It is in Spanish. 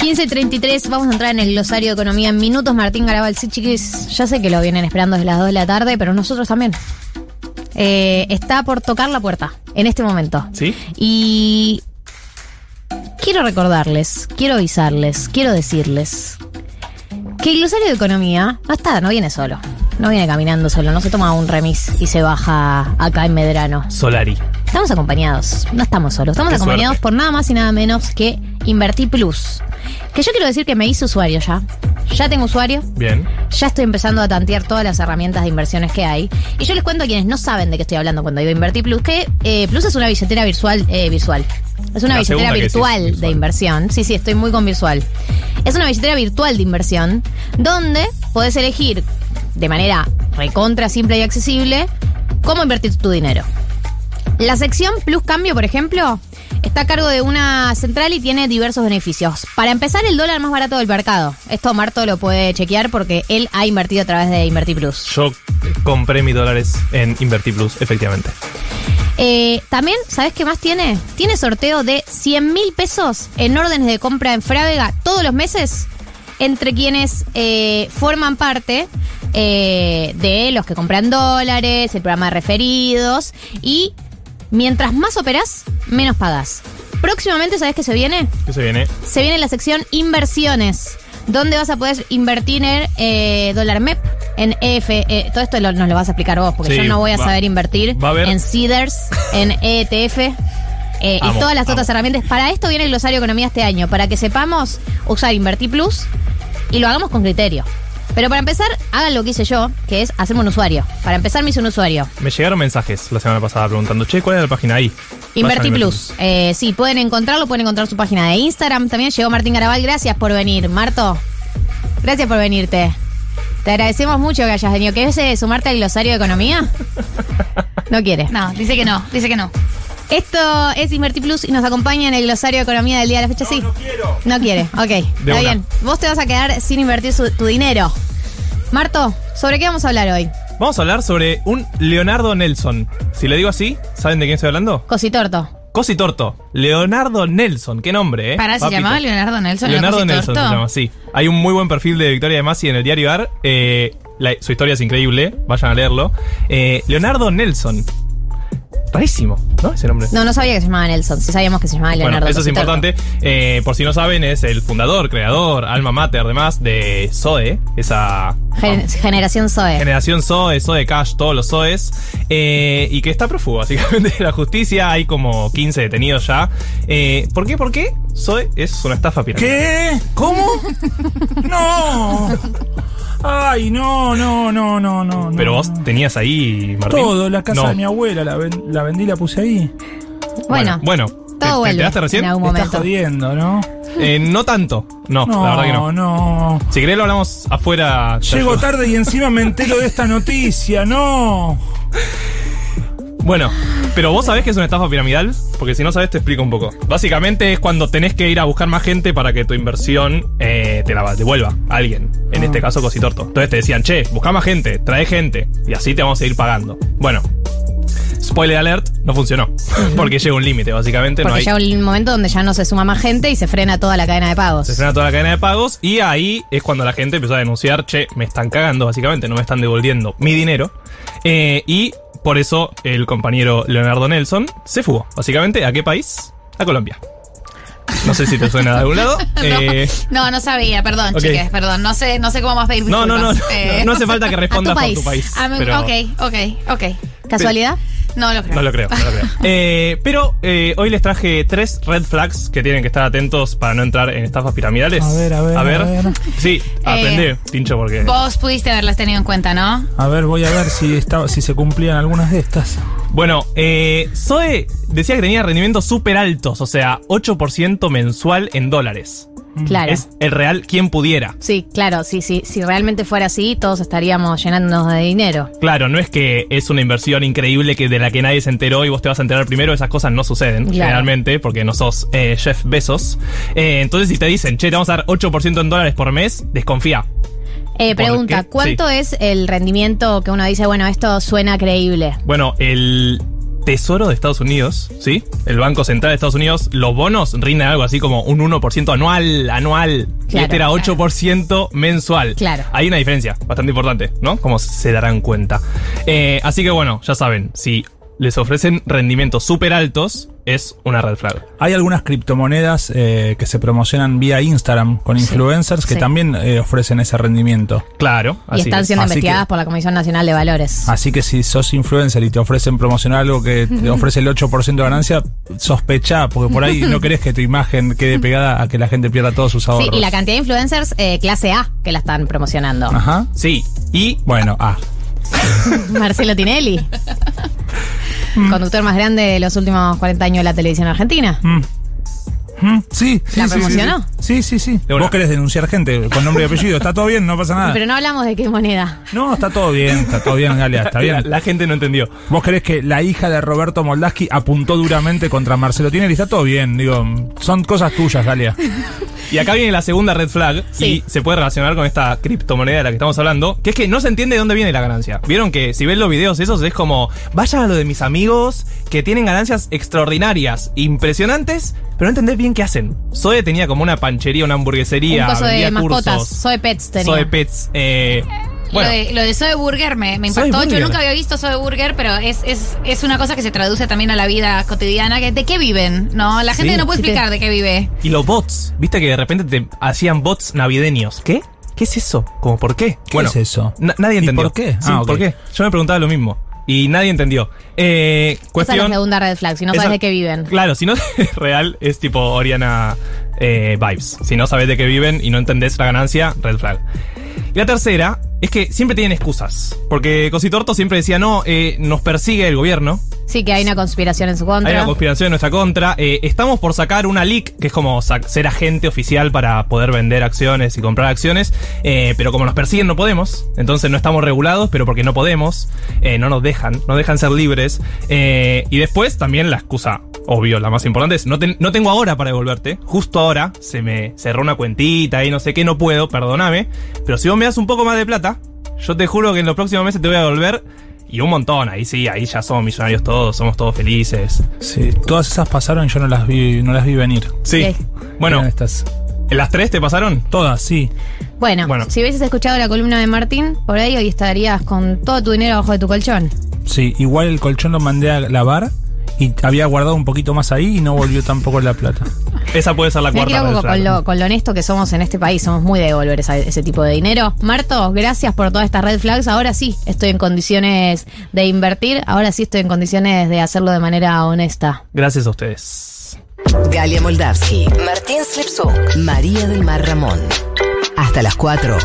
15.33, vamos a entrar en el glosario de economía en minutos. Martín Garabal, sí, chiquis, ya sé que lo vienen esperando desde las 2 de la tarde, pero nosotros también. Eh, está por tocar la puerta en este momento. ¿Sí? Y quiero recordarles, quiero avisarles, quiero decirles que el glosario de economía no está, no viene solo. No viene caminando solo, no se toma un remis y se baja acá en Medrano. Solari. Estamos acompañados, no estamos solos, estamos Qué acompañados suerte. por nada más y nada menos que Invertí Plus. Que yo quiero decir que me hice usuario ya. Ya tengo usuario, Bien. ya estoy empezando a tantear todas las herramientas de inversiones que hay. Y yo les cuento a quienes no saben de qué estoy hablando cuando digo Invertí Plus, que eh, Plus es una billetera virtual, eh, visual. Es una La billetera decís, virtual de virtual. inversión. Sí, sí, estoy muy con virtual. Es una billetera virtual de inversión donde podés elegir de manera recontra simple y accesible cómo invertir tu dinero. La sección Plus Cambio, por ejemplo, está a cargo de una central y tiene diversos beneficios. Para empezar, el dólar más barato del mercado. Esto Marto lo puede chequear porque él ha invertido a través de Invertir Plus. Yo compré mis dólares en Inverti Plus, efectivamente. Eh, también, ¿sabes qué más tiene? Tiene sorteo de 100 mil pesos en órdenes de compra en Frávega todos los meses entre quienes eh, forman parte eh, de los que compran dólares, el programa de referidos y mientras más operás, menos pagas. Próximamente, ¿sabes qué se viene? ¿Qué se viene? Se viene la sección inversiones, donde vas a poder invertir en eh, dólar MEP, en EF. eh, todo esto lo- nos lo vas a explicar vos, porque Sí, yo no voy a va- saber invertir a en CEDARS, en ETF. eh, y todas las amo. otras herramientas. Para esto viene el glosario economía este año, para que sepamos usar Invertir Plus y lo hagamos con criterio. Pero para empezar, hagan lo que hice yo, que es hacerme un usuario. Para empezar, me hice un usuario. Me llegaron mensajes la semana pasada preguntando, che, ¿cuál es la página ahí? Inverti Plus. Eh, sí, pueden encontrarlo, pueden encontrar su página de Instagram. También llegó Martín Garabal. Gracias por venir, Marto. Gracias por venirte. Te agradecemos mucho que hayas venido. ¿Querés eh, sumarte al glosario de economía? No quiere. No, dice que no, dice que no. Esto es Inverti Plus y nos acompaña en el glosario de economía del día de la fecha. sí. quiero. No quiere. Ok. Está una. bien. Vos te vas a quedar sin invertir su- tu dinero. Marto, ¿sobre qué vamos a hablar hoy? Vamos a hablar sobre un Leonardo Nelson. Si le digo así, ¿saben de quién estoy hablando? Cositorto. Cositorto. Leonardo Nelson. Qué nombre, ¿eh? Para, se Papito. llamaba Leonardo Nelson. Leonardo el Nelson se llama, sí. Hay un muy buen perfil de Victoria de Masi en el diario AR. Eh, la- su historia es increíble, vayan a leerlo. Eh, Leonardo Nelson. Rarísimo, ¿no? Ese nombre. No, no sabía que se llamaba Nelson. Sí sabíamos que se llamaba Leonardo. Bueno, eso es importante. Eh, por si no saben, es el fundador, creador, alma mater, además, de Zoe, esa Gen- generación Zoe. generación Zoe, Zoe Cash, todos los Zoes, eh, y que está prófugo, básicamente, de la justicia. Hay como 15 detenidos ya. Eh, ¿Por qué? ¿Por qué? Zoe es una estafa piramidal. ¿Qué? ¿Cómo? No. Ay, no, no, no, no, no. Pero no, vos no. tenías ahí, Martín. Todo, la casa No. de mi abuela, la, ven- la vendí y la puse ahí. Bueno, bueno. ¿Te, te todo enteraste recién? en algún Me momento. estás jodiendo, ¿no? Eh, no tanto. No, No, la verdad que no. no. Si querés lo hablamos afuera. te Llego tarde y encima me entero de esta noticia, no. Bueno, pero vos sabés que es una estafa piramidal, porque si no sabés te explico un poco. Básicamente es cuando tenés que ir a buscar más gente para que tu inversión eh, te la devuelva a alguien. En Ah. este caso, Cositorto. Entonces te decían, che, busca más gente, trae gente, y así te vamos a ir pagando. Bueno, spoiler alert, no funcionó. porque llega un límite, básicamente. Porque no hay, llega un momento donde ya no se suma más gente y se frena toda la cadena de pagos. Se frena toda la cadena de pagos y ahí es cuando la gente empezó a denunciar, che, me están cagando básicamente, no me están devolviendo mi dinero. Eh, y por eso el compañero Leonardo Nelson se fugó. Básicamente, ¿a qué país? A Colombia. No sé si te suena de algún lado. Eh, No, no sabía, perdón, Ok. chiques, perdón. No sé, no sé cómo más pedir no, no, no, disculpas. no, Eh, no hace falta que respondas por país. tu país. ah, me- pero- Ok, ok, ok. ¿Casualidad? No lo creo. No lo creo, no lo creo. Eh, pero eh, hoy les traje tres red flags que tienen que estar atentos para no entrar en estafas piramidales. A ver, a ver, a ver. Sí, aprende, pincho, porque. Vos pudiste haberlas tenido en cuenta, ¿no? A ver, voy a ver si, estaba, si se cumplían algunas de estas. Bueno, eh, Zoe decía que tenía rendimientos súper altos, o sea, 8% mensual en dólares. Claro. Es el real quien pudiera. Sí, claro, sí, sí. Si realmente fuera así, todos estaríamos llenándonos de dinero. Claro, no es que es una inversión increíble que de la que nadie se enteró y vos te vas a enterar primero, esas cosas no suceden Claro. generalmente porque no sos eh, Jeff Bezos. Eh, entonces si te dicen, che, te vamos a dar 8% en dólares por mes, desconfía. Eh, ¿Por pregunta? ¿cuánto es el rendimiento que uno dice, bueno, esto suena creíble? Bueno, el Tesoro de Estados Unidos, ¿sí? El Banco Central de Estados Unidos, los bonos rinden algo así como un 1% anual, anual. y este era 8% mensual. Claro. Hay una diferencia bastante importante, ¿no? Como se darán cuenta. Eh, así que bueno, ya saben, si les ofrecen rendimientos súper altos, es una red flag. Hay algunas criptomonedas eh, que se promocionan vía Instagram con influencers que Sí. también eh, ofrecen ese rendimiento. Claro. Y así están es. siendo Así investigadas que- por la Comisión Nacional de Valores. Así que si sos influencer y te ofrecen promocionar algo que te ofrece el 8% de ganancia, sospecha, porque por ahí no querés que tu imagen quede pegada a que la gente pierda todos sus ahorros. Sí, y la cantidad de influencers eh, clase A que la están promocionando. Ajá. Sí. Y Bueno, ah. Marcelo Tinelli. Conductor más grande de los últimos 40 años de la televisión argentina. Mm. Mm, Sí, sí, ¿La sí, sí, promocionó? Sí, sí, sí. Vos querés denunciar gente con nombre y apellido. Está todo bien, no pasa nada. Pero no hablamos de qué moneda. No, está todo bien, está todo bien, Galia, está la, bien. la gente no entendió. Vos querés que la hija de Roberto Moldaski apuntó duramente contra Marcelo Tinelli. Está todo bien, digo, son cosas tuyas, Galia. Y acá viene la segunda red flag Sí. y se puede relacionar con esta criptomoneda de la que estamos hablando, que es que no se entiende de dónde viene la ganancia. Vieron que si ven los videos esos es como, vayan a lo de mis amigos que tienen ganancias extraordinarias, impresionantes, pero no entendés bien qué hacen. Zoe tenía como una panchería, una hamburguesería, Un de vendía mascotas. cursos. Soy Pets tenía. Zoe Pets. eh, bueno, Lo, de, lo de Burger me, impactó. Yo nunca había visto Soy Burger, pero es, es, es una cosa que se traduce también a la vida cotidiana. que ¿De qué viven? No, la gente Sí. no puede explicar de qué vive. y los bots, viste que de repente te hacían bots navideños. ¿Qué? ¿Qué es eso? ¿Cómo por qué? ¿Qué es eso? na- nadie ¿Y entendió. por qué? Sí, Ah. ¿por qué? Yo me preguntaba lo mismo. Y nadie entendió. Eh, Esa es cuestión. la segunda red flag, si no Esa- sabes de qué viven. Claro, si no es real, es tipo Oriana eh, Vibes. Si no sabes de qué viven y no entendés la ganancia, red flag. Y la tercera es que siempre tienen excusas. Porque Cositorto siempre decía, no, eh, nos persigue el gobierno. Sí, que hay una conspiración en su contra. Hay una conspiración en nuestra contra. Eh, estamos por sacar una leak, que es como ser agente oficial para poder vender acciones y comprar acciones. Eh, pero como nos persiguen no podemos. Entonces no estamos regulados, pero porque no podemos. no nos dejan, no dejan ser libres. Y después también la excusa, obvio, la más importante es, no, ten- no tengo ahora para devolverte. Justo ahora se me cerró una cuentita y no sé qué, no puedo, perdóname. Pero si vos me das un poco más de plata, yo te juro que en los próximos meses te voy a devolver. Y un montón, ahí sí, ahí ya somos millonarios todos, somos todos felices. Sí, todas esas pasaron y yo no las vi, no las vi venir. Sí. Sí. Bueno, estas. ¿en las tres te pasaron? Todas, sí. Bueno, Bueno. si hubieses escuchado la columna de Martín, por ahí hoy estarías con todo tu dinero abajo de tu colchón. Sí, igual el colchón lo mandé a lavar y había guardado un poquito más ahí y no volvió tampoco la plata. Esa puede ser la cuarta. red con lo, con lo honesto que somos en este país, somos muy de devolver esa- ese tipo de dinero. Marto, gracias por todas estas red flags. Ahora sí estoy en condiciones de invertir, ahora sí estoy en condiciones de hacerlo de manera honesta. Gracias a ustedes. Galia Moldavsky, Martín Slipsuk, María del Mar Ramón. Hasta las 4